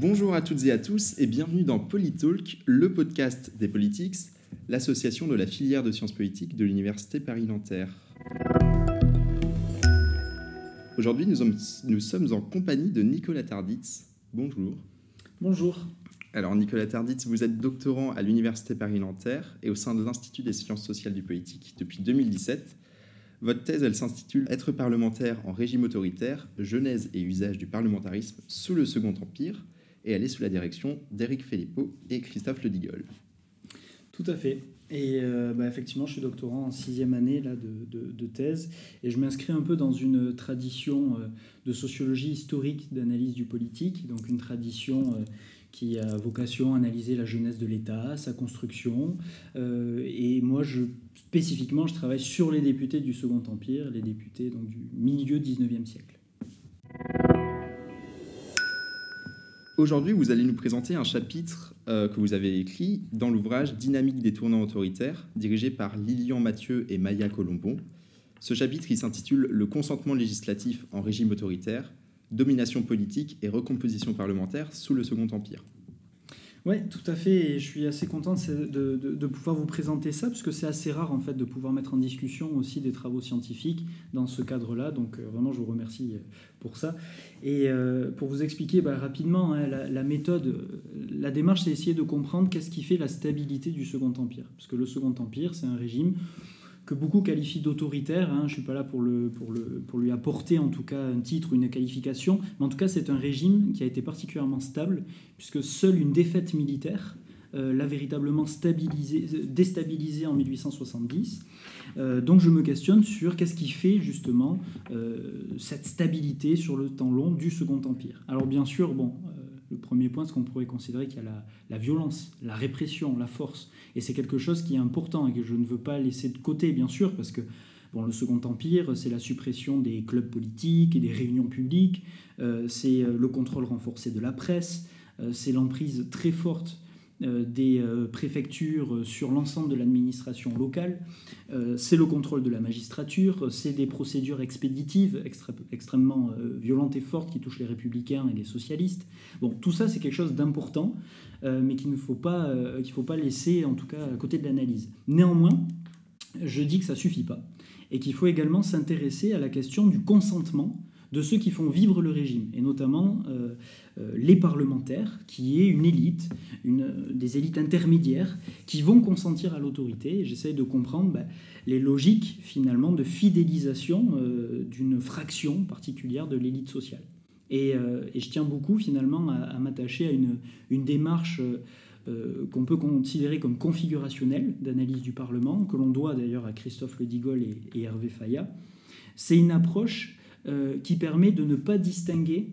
bonjour à toutes et à tous et bienvenue dans Politalk, le podcast des politiques, l'association de la filière de sciences politiques de l'Université Paris-Nanterre. Aujourd'hui, nous, nous sommes, en compagnie de Nicolas Tarditz. Bonjour. Bonjour. Alors, Nicolas Tarditz, vous êtes doctorant à l'Université Paris-Nanterre et au sein de l'Institut des sciences sociales du politique depuis 2017. Votre thèse, elle s'intitule Être parlementaire en régime autoritaire, genèse et usage du parlementarisme sous le Second Empire, et elle est sous la direction d'Éric Philippot et Christophe Ledigol. Tout à fait. Et euh, bah, effectivement, je suis doctorant en sixième année là, de, thèse, et je m'inscris un peu dans une tradition euh, de sociologie historique d'analyse du politique, donc une tradition euh, qui a vocation à analyser la jeunesse de l'État, sa construction. Et moi, je, spécifiquement, je travaille sur les députés du Second Empire, les députés donc, du milieu 19e siècle. Aujourd'hui, vous allez nous présenter un chapitre euh, que vous avez écrit dans l'ouvrage Dynamique des tournants autoritaires, dirigé par Lilian Mathieu et Maya Colombon. Ce chapitre, s'intitule Le consentement législatif en régime autoritaire, domination politique et recomposition parlementaire sous le Second Empire. Oui, tout à fait. Et je suis assez content de, de, pouvoir vous présenter ça, parce que c'est assez rare en fait de pouvoir mettre en discussion aussi des travaux scientifiques dans ce cadre-là. Donc euh, vraiment, je vous remercie euh, pour ça. Et euh, pour vous expliquer bah, rapidement hein, la, la, méthode, la démarche, c'est essayer de comprendre qu'est-ce qui fait la stabilité du Second Empire. Parce que le Second Empire, c'est un régime que beaucoup qualifient d'autoritaire. Hein. Je ne suis pas là pour, le, pour, le, pour lui apporter en tout cas un titre ou une qualification, mais en tout cas c'est un régime qui a été particulièrement stable, puisque seule une défaite militaire euh, l'a véritablement stabilisé, déstabilisé en 1870. Euh, donc je me questionne sur qu'est-ce qui fait justement euh, cette stabilité sur le temps long du Second Empire. Alors bien sûr, bon, le premier point, c'est qu'on pourrait considérer qu'il y a la, violence, la répression, la force. Et c'est quelque chose qui est important et que je ne veux pas laisser de côté, bien sûr, parce que bon, le Second Empire, c'est la suppression des clubs politiques et des réunions publiques, euh, c'est euh, le contrôle renforcé de la presse, euh, c'est l'emprise très forte des euh, préfectures sur l'ensemble de l'administration locale, euh, c'est le contrôle de la magistrature, c'est des procédures expéditives extrêmement violentes et fortes qui touchent les républicains et les socialistes. Bon, tout ça, c'est quelque chose d'important, mais qu'il ne faut pas, qu'il faut pas laisser, en tout cas, à côté de l'analyse. Néanmoins, je dis que ça suffit pas, et qu'il faut également s'intéresser à la question du consentement de ceux qui font vivre le régime, et notamment euh, euh, les parlementaires, qui est une élite, une, des élites intermédiaires, qui vont consentir à l'autorité. J'essaie de comprendre ben, les logiques finalement de fidélisation euh, d'une fraction particulière de l'élite sociale. Et, je tiens beaucoup finalement à, m'attacher à une, une démarche qu'on peut considérer comme configurationnelle d'analyse du Parlement, que l'on doit d'ailleurs à Christophe Ledigol et, et Hervé Fayat. C'est une approche euh, qui permet de ne pas distinguer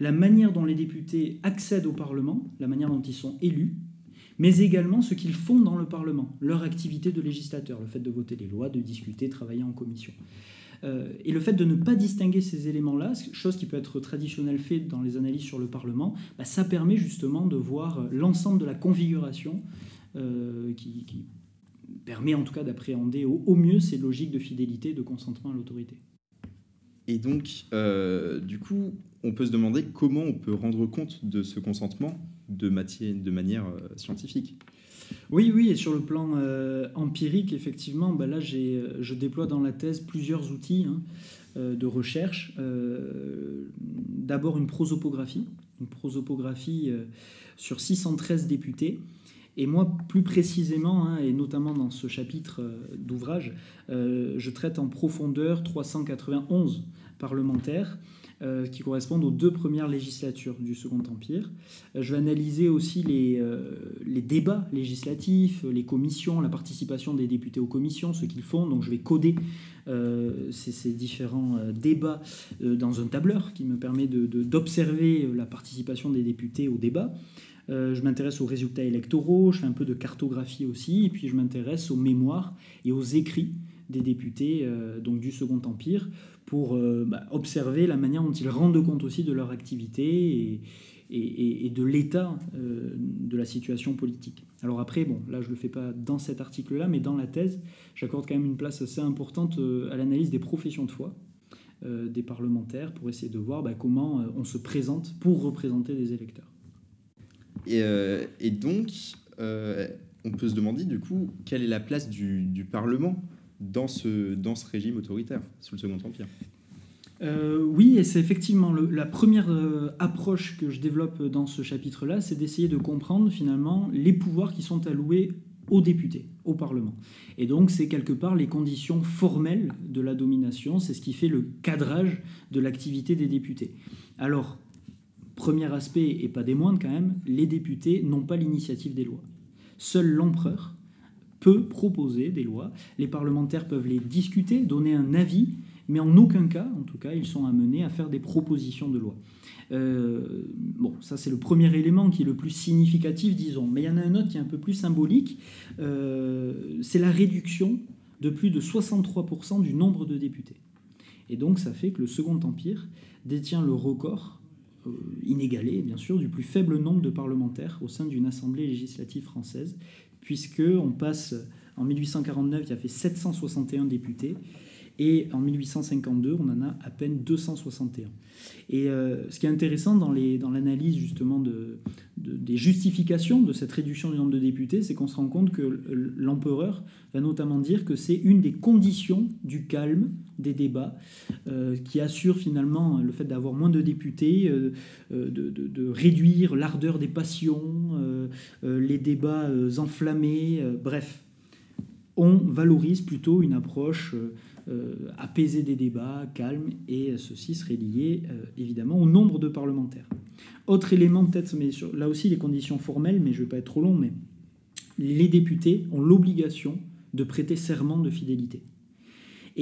la manière dont les députés accèdent au Parlement, la manière dont ils sont élus, mais également ce qu'ils font dans le Parlement, leur activité de législateur, le fait de voter les lois, de discuter, travailler en commission. Euh, et le fait de ne pas distinguer ces éléments-là, chose qui peut être traditionnelle fait dans les analyses sur le Parlement, bah, ça permet justement de voir l'ensemble de la configuration euh, qui, permet en tout cas d'appréhender au mieux ces logiques de fidélité, de consentement à l'autorité. Et donc, euh, du coup, on peut se demander comment on peut rendre compte de ce consentement de, manière euh, scientifique. Oui, oui, et sur le plan euh, empirique, effectivement, bah là, je déploie dans la thèse plusieurs outils hein, de recherche. D'abord une prosopographie, une prosopographie sur 613 députés. Et moi, plus précisément, hein, et notamment dans ce chapitre d'ouvrage, je traite en profondeur 391 parlementaires euh, qui correspondent aux deux premières législatures du Second Empire. Euh, je vais analyser aussi les, euh, débats législatifs, les commissions, la participation des députés aux commissions, ce qu'ils font. Donc je vais coder ces, différents débats dans un tableur qui me permet d'observer la participation des députés aux débats. Je m'intéresse aux résultats électoraux, je fais un peu de cartographie aussi, et puis je m'intéresse aux mémoires et aux écrits des députés donc du Second Empire pour euh, bah, observer la manière dont ils rendent compte aussi de leur activité et, de l'état euh, de la situation politique. Alors après, bon, là je ne le fais pas dans cet article-là, mais dans la thèse, j'accorde quand même une place assez importante euh, à l'analyse des professions de foi des parlementaires pour essayer de voir bah, comment on se présente pour représenter des électeurs. Et, donc, on peut se demander du coup, quelle est la place du, Parlement dans ce, régime autoritaire sous le Second Empire? Oui, et c'est effectivement la première approche que je développe dans ce chapitre-là, c'est d'essayer de comprendre finalement les pouvoirs qui sont alloués aux députés, au Parlement. Et donc c'est quelque part les conditions formelles de la domination, c'est ce qui fait le cadrage de l'activité des députés. Alors, premier aspect, et pas des moindres quand même, les députés n'ont pas l'initiative des lois. Seul l'empereur peut proposer des lois, les parlementaires peuvent les discuter, donner un avis, mais en aucun cas, en tout cas, ils sont amenés à faire des propositions de loi. Euh, bon, ça c'est le premier élément qui est le plus significatif, disons. Mais il y en a un autre qui est un peu plus symbolique. Euh, c'est la réduction de plus de 63% du nombre de députés. Et donc ça fait que le Second Empire détient le record, euh, inégalé bien sûr, du plus faible nombre de parlementaires au sein d'une assemblée législative française, puisque on passe en 1849, il y a fait 761 députés, et en 1852, on en a à peine 261. Et euh, ce qui est intéressant dans, l'analyse justement des justifications de cette réduction du nombre de députés, c'est qu'on se rend compte que l'empereur va notamment dire que c'est une des conditions du calme des débats euh, qui assure finalement le fait d'avoir moins de députés, euh, de, réduire l'ardeur des passions, les débats enflammés, bref. On valorise plutôt une approche apaiser des débats, calme, et ceci serait lié euh, évidemment au nombre de parlementaires. Autre élément, peut-être, mais là aussi les conditions formelles, mais je ne vais pas être trop long, mais les députés ont l'obligation de prêter serment de fidélité.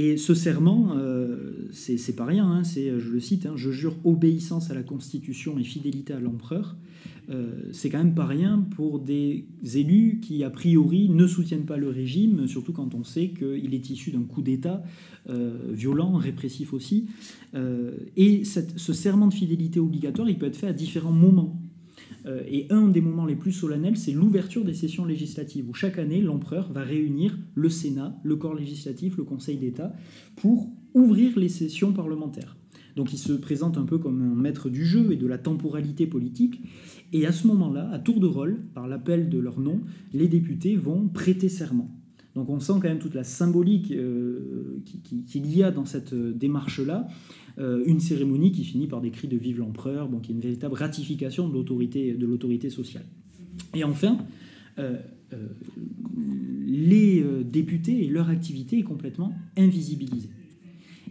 Et ce serment, euh, c'est pas rien, hein, c'est, je le cite, hein, je jure obéissance à la Constitution et fidélité à l'empereur. Euh, c'est quand même pas rien pour des élus qui, a priori, ne soutiennent pas le régime, surtout quand on sait qu'il est issu d'un coup d'État euh, violent, répressif aussi. Euh, et ce serment de fidélité obligatoire, il peut être fait à différents moments. Et un des moments les plus solennels, c'est l'ouverture des sessions législatives, où chaque année, l'empereur va réunir le Sénat, le corps législatif, le Conseil d'État, pour ouvrir les sessions parlementaires. Donc il se présente un peu comme un maître du jeu et de la temporalité politique. Et à ce moment-là, à tour de rôle, par l'appel de leur nom, les députés vont prêter serment. Donc on sent quand même toute la symbolique euh, qu'il y a dans cette démarche-là. Euh, une cérémonie qui finit par des cris de Vive l'empereur, qui est une véritable ratification de l'autorité, sociale. Et enfin, euh, les députés et leur activité est complètement invisibilisée.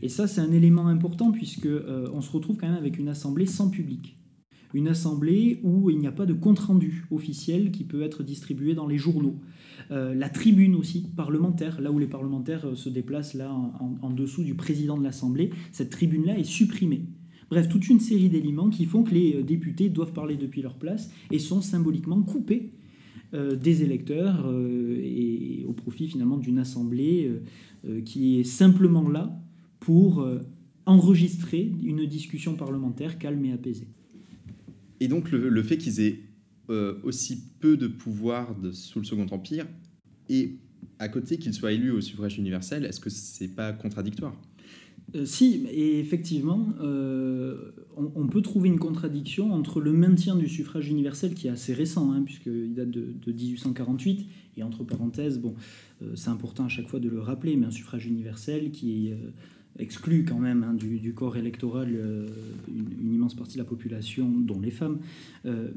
Et ça, c'est un élément important puisque on se retrouve quand même avec une assemblée sans public une assemblée où il n'y a pas de compte-rendu officiel qui peut être distribué dans les journaux. Euh, la tribune aussi parlementaire, là où les parlementaires euh, se déplacent là en, dessous du président de l'Assemblée, cette tribune-là est supprimée. Bref, toute une série d'éléments qui font que les euh, députés doivent parler depuis leur place et sont symboliquement coupés des électeurs et au profit finalement d'une assemblée qui est simplement là pour enregistrer une discussion parlementaire calme et apaisée. Et donc le, fait qu'ils aient euh, aussi peu de pouvoir sous le Second Empire et à côté qu'ils soient élus au suffrage universel, est-ce que c'est pas contradictoire? Euh, si, et effectivement, euh, on, peut trouver une contradiction entre le maintien du suffrage universel, qui est assez récent, hein, puisqu'il date de, 1848, et entre parenthèses, bon, c'est important à chaque fois de le rappeler, mais un suffrage universel qui est exclut quand même hein, du, corps électoral euh, une, immense partie de la population, dont les femmes. Euh,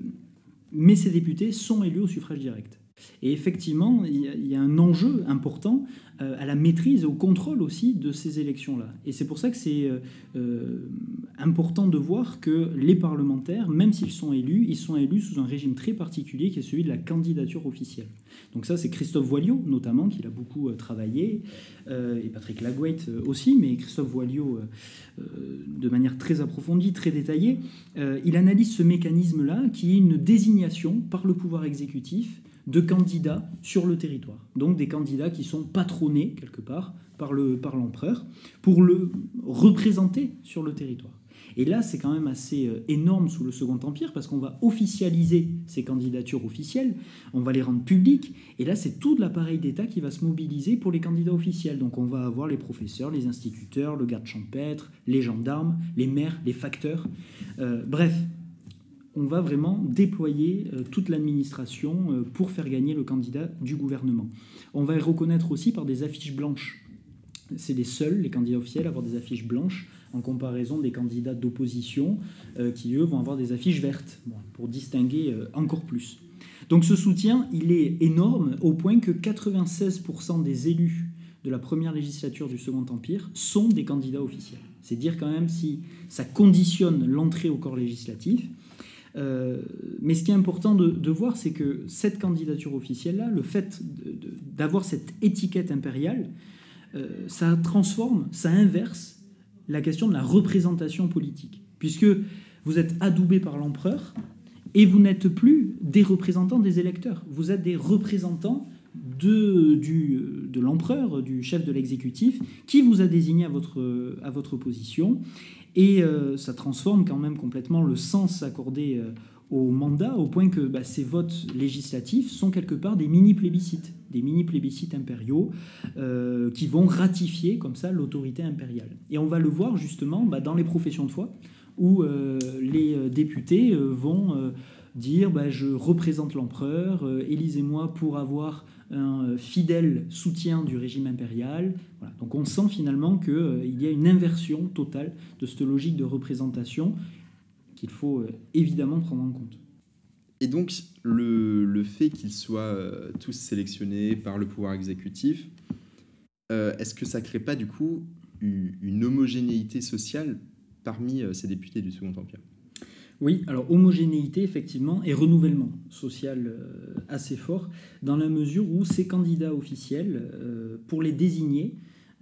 mais ces députés sont élus au suffrage direct. Et effectivement, il y, a un enjeu important euh, à la maîtrise et au contrôle aussi de ces élections-là. Et c'est pour ça que c'est euh, euh, important de voir que les parlementaires, même s'ils sont élus, ils sont élus sous un régime très particulier qui est celui de la candidature officielle. Donc ça, c'est Christophe Voiliot notamment, qui a beaucoup travaillé, et Patrick Lagouette aussi, mais Christophe Voiliot de manière très approfondie, très détaillée, il analyse ce mécanisme-là qui est une désignation par le pouvoir exécutif de candidats sur le territoire. Donc des candidats qui sont patronnés quelque part par l'empereur pour le représenter sur le territoire. Et là, c'est quand même assez euh, énorme sous le Second Empire parce qu'on va officialiser ces candidatures officielles, on va les rendre publiques, et là, c'est tout l'appareil d'État qui va se mobiliser pour les candidats officiels. Donc on va avoir les professeurs, les instituteurs, le garde champêtre, les gendarmes, les maires, les facteurs. Euh, bref, on va vraiment déployer euh, toute l'administration euh, pour faire gagner le candidat du gouvernement. On va reconnaître aussi par des affiches blanches. C'est les seuls, les candidats officiels, à avoir des affiches blanches en comparaison des candidats d'opposition euh, qui, eux, vont avoir des affiches vertes, pour distinguer encore plus. Donc ce soutien, il est énorme au point que 96% des élus de la première législature du Second Empire sont des candidats officiels. C'est dire quand même si ça conditionne l'entrée au corps législatif. Euh, mais ce qui est important de, voir, c'est que cette candidature officielle-là, le fait d'avoir cette étiquette impériale, euh, ça transforme, ça inverse la question de la représentation politique. Puisque vous êtes adoubé par l'empereur et vous n'êtes plus des représentants des électeurs, vous êtes des représentants de, l'empereur, du chef de l'exécutif, qui vous a désigné à votre position. Et euh, ça transforme quand même complètement le sens accordé euh, au mandat, au point que bah, ces votes législatifs sont quelque part des mini-plébiscites, des mini-plébiscites impériaux euh, qui vont ratifier comme ça l'autorité impériale. Et on va le voir justement bah, dans les professions de foi, où les députés vont dire bah, je représente l'empereur, élisez-moi pour avoir un euh, fidèle soutien du régime impérial. Donc on sent finalement qu'il euh, y a une inversion totale de cette logique de représentation qu'il faut euh, évidemment prendre en compte. Et donc le, fait qu'ils soient tous sélectionnés par le pouvoir exécutif, est-ce que ça ne crée pas du coup une homogénéité sociale parmi ces députés du Second Empire? Oui, alors homogénéité effectivement et renouvellement social euh, assez fort dans la mesure où ces candidats officiels, euh, pour les désigner,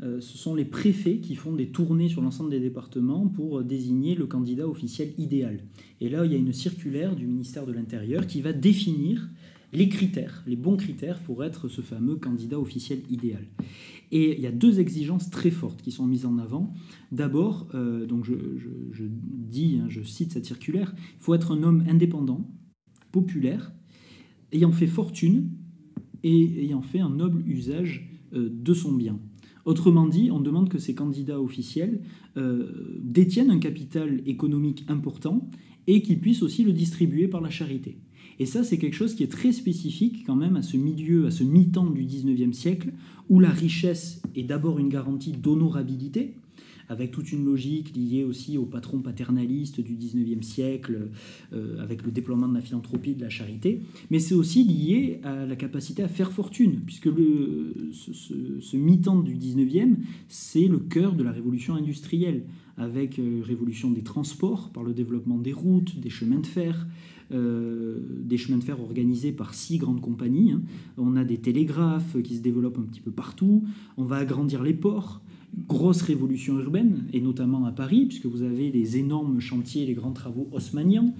euh, ce sont les préfets qui font des tournées sur l'ensemble des départements pour désigner le candidat officiel idéal. Et là, il y a une circulaire du ministère de l'Intérieur qui va définir les critères, les bons critères pour être ce fameux candidat officiel idéal. Et il y a deux exigences très fortes qui sont mises en avant. D'abord, euh, donc je, dis, hein, je cite cette circulaire, il faut être un homme indépendant, populaire, ayant fait fortune et ayant fait un noble usage euh, de son bien. Autrement dit, on demande que ces candidats officiels euh, détiennent un capital économique important et qu'ils puissent aussi le distribuer par la charité. Et ça, c'est quelque chose qui est très spécifique quand même à ce milieu, à ce mi-temps du 19e siècle, où la richesse est d'abord une garantie d'honorabilité, avec toute une logique liée aussi au patron paternaliste du 19e siècle, euh, avec le déploiement de la philanthropie, de la charité, mais c'est aussi lié à la capacité à faire fortune, puisque le, ce, mi-temps du 19e, c'est le cœur de la révolution industrielle, avec euh, révolution des transports par le développement des routes, des chemins de fer, euh, des chemins de fer organisés par six grandes compagnies. Hein. On a des télégraphes qui se développent un petit peu partout. On va agrandir les ports. Grosse révolution urbaine, et notamment à Paris, puisque vous avez les énormes chantiers, les grands travaux haussmanniens.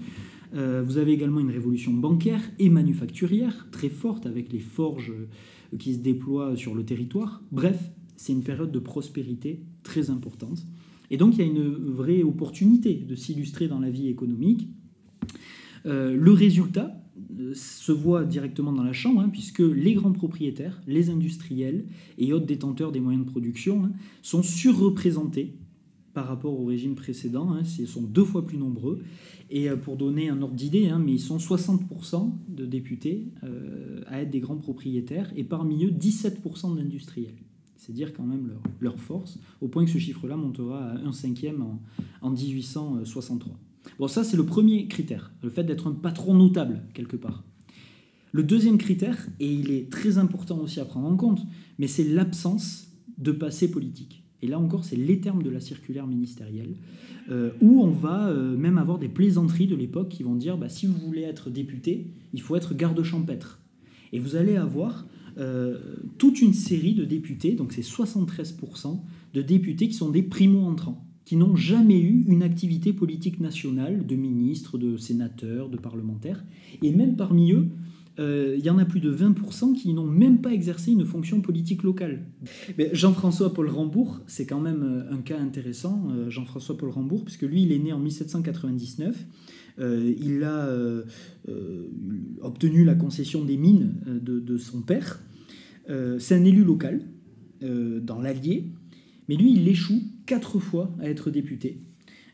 Euh, vous avez également une révolution bancaire et manufacturière très forte avec les forges qui se déploient sur le territoire. Bref, c'est une période de prospérité très importante. Et donc il y a une vraie opportunité de s'illustrer dans la vie économique euh, le résultat euh, se voit directement dans la Chambre, hein, puisque les grands propriétaires, les industriels et autres détenteurs des moyens de production hein, sont surreprésentés par rapport au régime précédent. Hein, ils sont deux fois plus nombreux. Et euh, pour donner un ordre d'idée, mais ils sont 60% de députés à être des grands propriétaires et parmi eux 17% d'industriels. C'est dire quand même leur, force, au point que ce chiffre-là montera à un cinquième en 1863. Bon, ça, c'est le premier critère, le fait d'être un patron notable, quelque part. Le deuxième critère, et il est très important aussi à prendre en compte, mais c'est l'absence de passé politique. Et là encore, c'est les termes de la circulaire ministérielle, euh, où on va euh, même avoir des plaisanteries de l'époque qui vont dire bah, si vous voulez être député, il faut être garde champêtre. Et vous allez avoir euh, toute une série de députés, donc c'est 73% de députés qui sont des primo-entrants qui n'ont jamais eu une activité politique nationale de ministres, de sénateurs, de parlementaires. Et même parmi eux, euh, il y en a plus de 20% qui n'ont même pas exercé une fonction politique locale. Jean-François Paul Rambourg, c'est quand même euh, un cas intéressant, euh, Jean-François Paul Rambourg, puisque lui, il est né en 1799. il a obtenu la concession des mines de, de son père. c'est un élu local dans l'Allier, mais lui, il échoue quatre fois à être député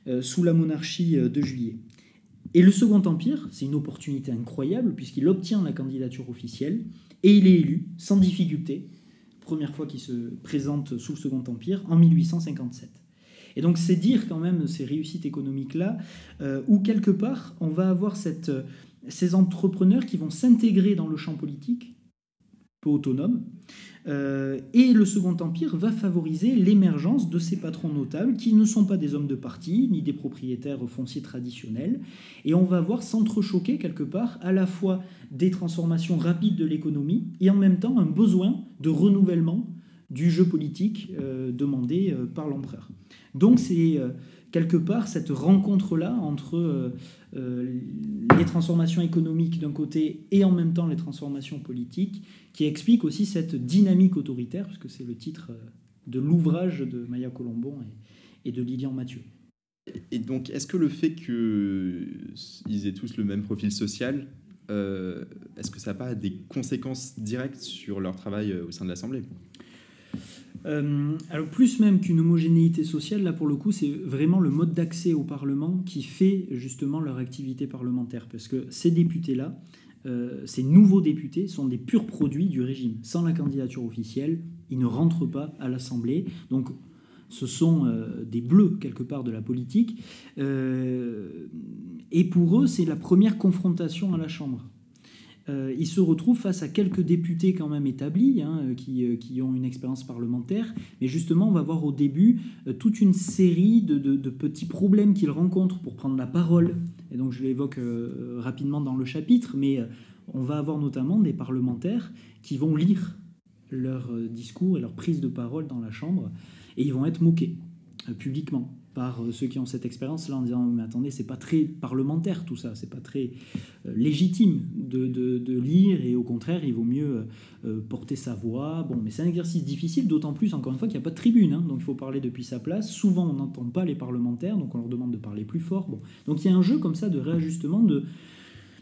euh, sous la monarchie euh, de Juillet. Et le Second Empire, c'est une opportunité incroyable puisqu'il obtient la candidature officielle et il est élu sans difficulté, première fois qu'il se présente sous le Second Empire, en 1857. Et donc c'est dire quand même ces réussites économiques-là, euh, où quelque part on va avoir ces entrepreneurs qui vont s'intégrer dans le champ politique, autonome, euh, et le Second Empire va favoriser l'émergence de ces patrons notables qui ne sont pas des hommes de parti ni des propriétaires fonciers traditionnels. Et on va voir s'entrechoquer quelque part à la fois des transformations rapides de l'économie et en même temps un besoin de renouvellement du jeu politique euh, demandé euh, par l'empereur. Donc c'est quelque part cette rencontre-là entre les transformations économiques d'un côté et en même temps les transformations politiques qui explique aussi cette dynamique autoritaire, puisque c'est le titre euh, de l'ouvrage de Maya Colombon et, de Lilian Mathieu. Et donc, est-ce que le fait qu'ils aient tous le même profil social, euh, est-ce que ça n'a pas des conséquences directes sur leur travail euh, au sein de l'Assemblée? Alors plus même qu'une homogénéité sociale, là pour le coup, c'est vraiment le mode d'accès au Parlement qui fait justement leur activité parlementaire. Parce que ces députés-là, euh, ces nouveaux députés sont des purs produits du régime. Sans la candidature officielle, ils ne rentrent pas à l'Assemblée. Donc ce sont euh, des bleus quelque part de la politique. Euh, et pour eux, c'est la première confrontation à la Chambre. Euh, ils se retrouvent face à quelques députés quand même établis, hein, qui, euh, qui, ont une expérience parlementaire. Mais justement, on va voir au début euh, toute une série de, de, petits problèmes qu'ils rencontrent pour prendre la parole. Et donc je l'évoque rapidement dans le chapitre, mais on va avoir notamment des parlementaires qui vont lire leur discours et leur prise de parole dans la Chambre, et ils vont être moqués publiquement par euh, ceux qui ont cette expérience-là en disant mais attendez, c'est pas très parlementaire tout ça, c'est pas très euh, légitime de, lire et au contraire, il vaut mieux euh, porter sa voix. Bon, mais c'est un exercice difficile, d'autant plus encore une fois qu'il n'y a pas de tribune, hein, donc il faut parler depuis sa place. Souvent, on n'entend pas les parlementaires, donc on leur demande de parler plus fort. Bon, donc il y a un jeu comme ça de réajustement de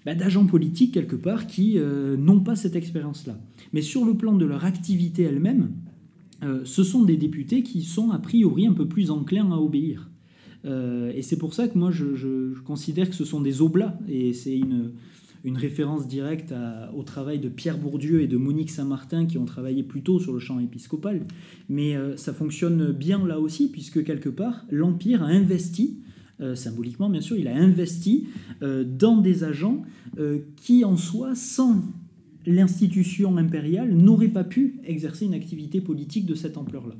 bah, d'agents politiques quelque part qui n'ont pas cette expérience-là. Mais sur le plan de leur activité elle-même, ce sont des députés qui sont a priori un peu plus enclins à obéir. Euh, et c'est pour ça que moi je, considère que ce sont des oblats, et c'est une, référence directe au travail de Pierre Bourdieu et de Monique Saint-Martin qui ont travaillé plutôt sur le champ épiscopal. Mais euh, ça fonctionne bien là aussi, puisque quelque part, l'Empire a investi, symboliquement bien sûr, il a investi dans des agents qui en soi, sans l'institution impériale n'aurait pas pu exercer une activité politique de cette ampleur-là.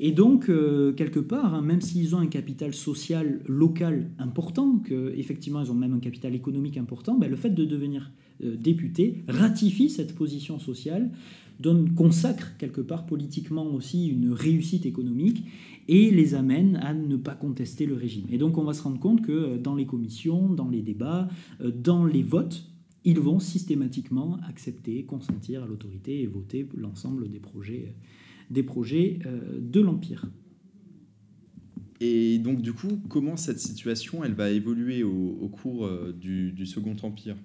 Et donc, euh, quelque part, hein, même s'ils ont un capital social local important, qu'effectivement ils ont même un capital économique important, ben, le fait de devenir euh, député ratifie cette position sociale, donne, consacre quelque part politiquement aussi une réussite économique et les amène à ne pas contester le régime. Et donc on va se rendre compte que euh, dans les commissions, dans les débats, dans les votes, ils vont systématiquement accepter, consentir à l'autorité et voter l'ensemble des projets, des projets euh, de l'Empire. Et donc du coup, comment cette situation elle va évoluer au, cours euh, du, Second Empire?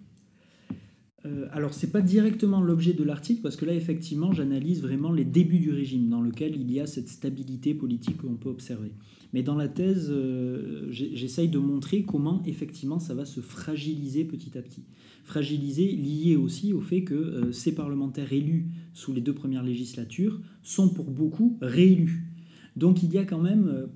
Euh, alors, ce n'est pas directement l'objet de l'article, parce que là, effectivement, j'analyse vraiment les débuts du régime, dans lequel il y a cette stabilité politique qu'on peut observer. Mais dans la thèse, j'essaye de montrer comment, effectivement, ça va se fragiliser petit à petit fragilisé, lié aussi au fait que euh, ces parlementaires élus sous les deux premières législatures sont pour beaucoup réélus. Donc il y a quand même euh,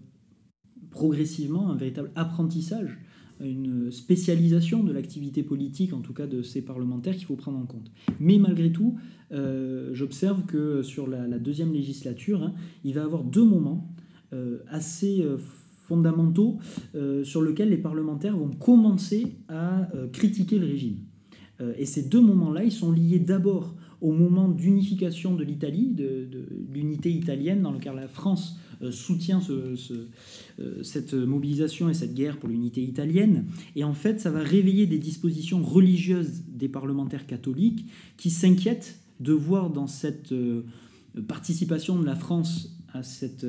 progressivement un véritable apprentissage, une spécialisation de l'activité politique, en tout cas de ces parlementaires, qu'il faut prendre en compte. Mais malgré tout, euh, j'observe que sur la, deuxième législature, hein, il va y avoir deux moments assez fondamentaux sur lesquels les parlementaires vont commencer à critiquer le régime. Euh, et ces deux moments-là, ils sont liés d'abord au moment d'unification de l'Italie, de, l'unité italienne, dans lequel la France euh, soutient euh, cette mobilisation et cette guerre pour l'unité italienne. Et en fait, ça va réveiller des dispositions religieuses des parlementaires catholiques qui s'inquiètent de voir dans cette participation de la France à cette,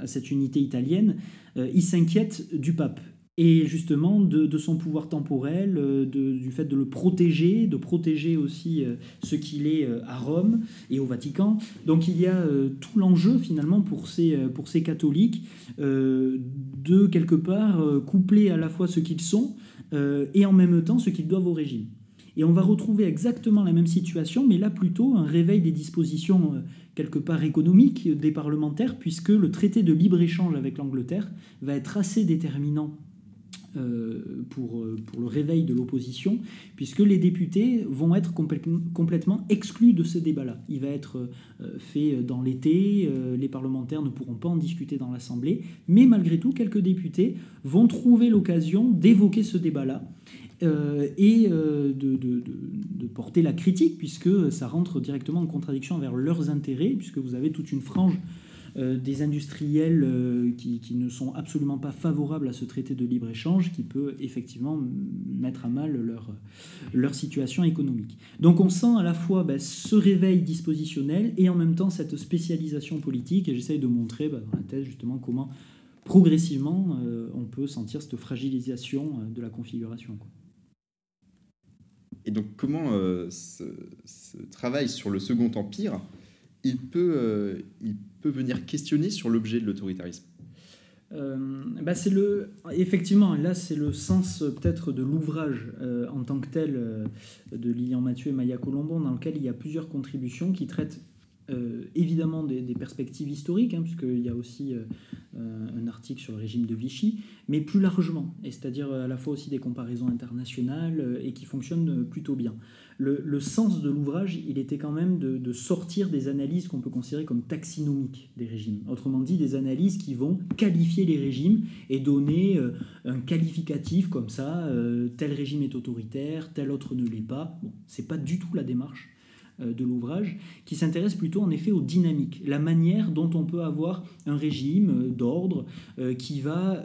à cette unité italienne, ils s'inquiètent du pape. Et justement de, son pouvoir temporel, euh, du fait de le protéger, de protéger aussi euh, ce qu'il est euh, à Rome et au Vatican. Donc il y a tout l'enjeu finalement pour ces, pour ces catholiques de quelque part coupler à la fois ce qu'ils sont et en même temps ce qu'ils doivent au régime. Et on va retrouver exactement la même situation, mais là plutôt un réveil des dispositions quelque part économiques des parlementaires, puisque le traité de libre-échange avec l'Angleterre va être assez déterminant pour, euh, pour le réveil de l'opposition, puisque les députés vont être complètement exclus de ce débat-là. Il va être euh, fait dans l'été, les parlementaires ne pourront pas en discuter dans l'Assemblée, mais malgré tout, quelques députés vont trouver l'occasion d'évoquer ce débat-là. et de, porter la critique, puisque ça rentre directement en contradiction avec leurs intérêts, puisque vous avez toute une frange euh, des industriels euh, qui, ne sont absolument pas favorables à ce traité de libre-échange qui peut effectivement mettre à mal leur, leur situation économique. Donc on sent à la fois ben, ce réveil dispositionnel et en même temps cette spécialisation politique, et j'essaye de montrer ben, dans la thèse justement comment progressivement euh, on peut sentir cette fragilisation de la configuration. Et donc comment ce, travail sur le Second Empire, il peut venir questionner sur l'objet de l'autoritarisme euh, bah c'est le effectivement là c'est le sens peut-être de l'ouvrage euh, en tant que tel euh, de Lilian Mathieu et Maya Colombon dans lequel il y a plusieurs contributions qui traitent évidemment des, perspectives historiques hein, puisqu'il y a aussi un article sur le régime de Vichy mais plus largement c'est-à-dire à la fois aussi des comparaisons internationales et qui fonctionnent plutôt bien le, sens de l'ouvrage, il était quand même de, sortir des analyses qu'on peut considérer comme taxinomiques des régimes. Autrement dit, des analyses qui vont qualifier les régimes et donner euh, un qualificatif comme ça, euh, tel régime est autoritaire, tel autre ne l'est pas. Bon, c'est pas du tout la démarche euh, de l'ouvrage, qui s'intéresse plutôt en effet aux dynamiques, la manière dont on peut avoir un régime d'ordre qui va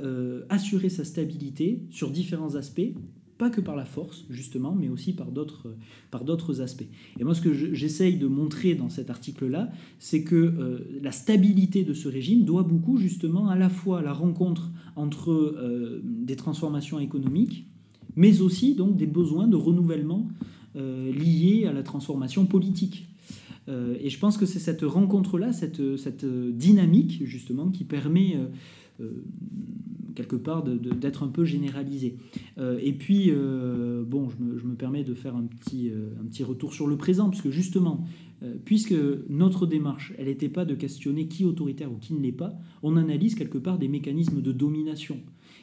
assurer sa stabilité sur différents aspects, pas que par la force, justement, mais aussi par d'autres, aspects. Et moi, ce que j'essaye de montrer dans cet article-là, c'est que euh, la stabilité de ce régime doit beaucoup, justement, à la fois à la rencontre entre euh, des transformations économiques, mais aussi donc des besoins de renouvellement euh, liés à la transformation politique. et je pense que c'est cette rencontre-là, cette, cette dynamique, justement, qui permet quelque part d'être un peu généralisé. Euh, et puis, euh, bon, je me, je me, permets de faire un petit, euh, un petit retour sur le présent, puisque justement, puisque notre démarche, elle n'était pas de questionner qui est autoritaire ou qui ne l'est pas, on analyse quelque part des mécanismes de domination.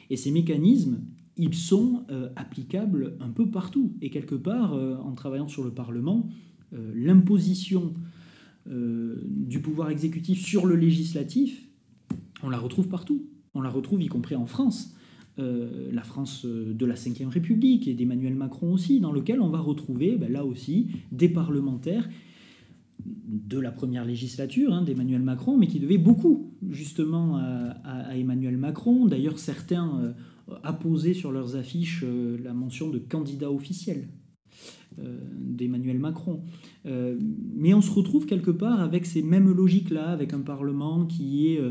Et ces mécanismes, ils sont applicables un peu partout. Et quelque part, en travaillant sur le Parlement, l'imposition du pouvoir exécutif sur le législatif, on la retrouve partout. On la retrouve y compris en France. Euh, la France euh, de la Ve République et d'Emmanuel Macron aussi, dans lequel on va retrouver ben, là aussi des parlementaires de la première législature hein, d'Emmanuel Macron, mais qui devaient beaucoup justement à, Emmanuel Macron. D'ailleurs, certains euh, apposaient sur leurs affiches la mention de candidat officiel euh, d'Emmanuel Macron. Euh, mais on se retrouve quelque part avec ces mêmes logiques-là, avec un Parlement qui est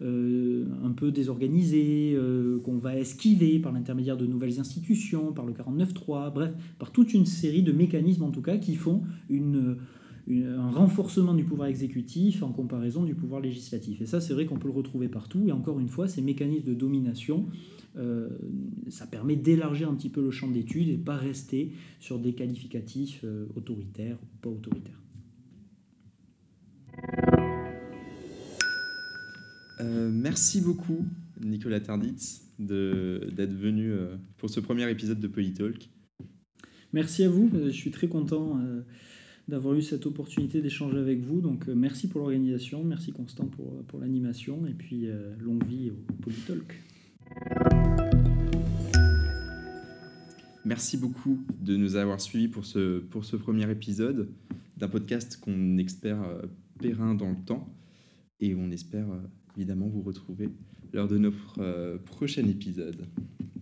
euh, un peu désorganisé, qu'on va esquiver par l'intermédiaire de nouvelles institutions, par le 49.3, bref, par toute une série de mécanismes en tout cas qui font une, un renforcement du pouvoir exécutif en comparaison du pouvoir législatif. Et ça, c'est vrai qu'on peut le retrouver partout. Et encore une fois, ces mécanismes de domination euh, ça permet d'élargir un petit peu le champ d'études et pas rester sur des qualificatifs euh, autoritaires ou pas autoritaires. Euh, merci beaucoup, Nicolas Tarditz, d'être venu pour ce premier épisode de Polytalk. Merci à vous, je suis très content d'avoir eu cette opportunité d'échanger avec vous. Donc merci pour l'organisation, merci Constant pour, pour l'animation et puis longue vie au Polytalk. Merci beaucoup de nous avoir suivis pour ce, pour ce premier épisode d'un podcast qu'on espère euh, périn dans le temps et on espère euh, évidemment vous retrouver lors de notre euh, prochain épisode.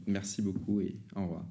Merci beaucoup et au revoir.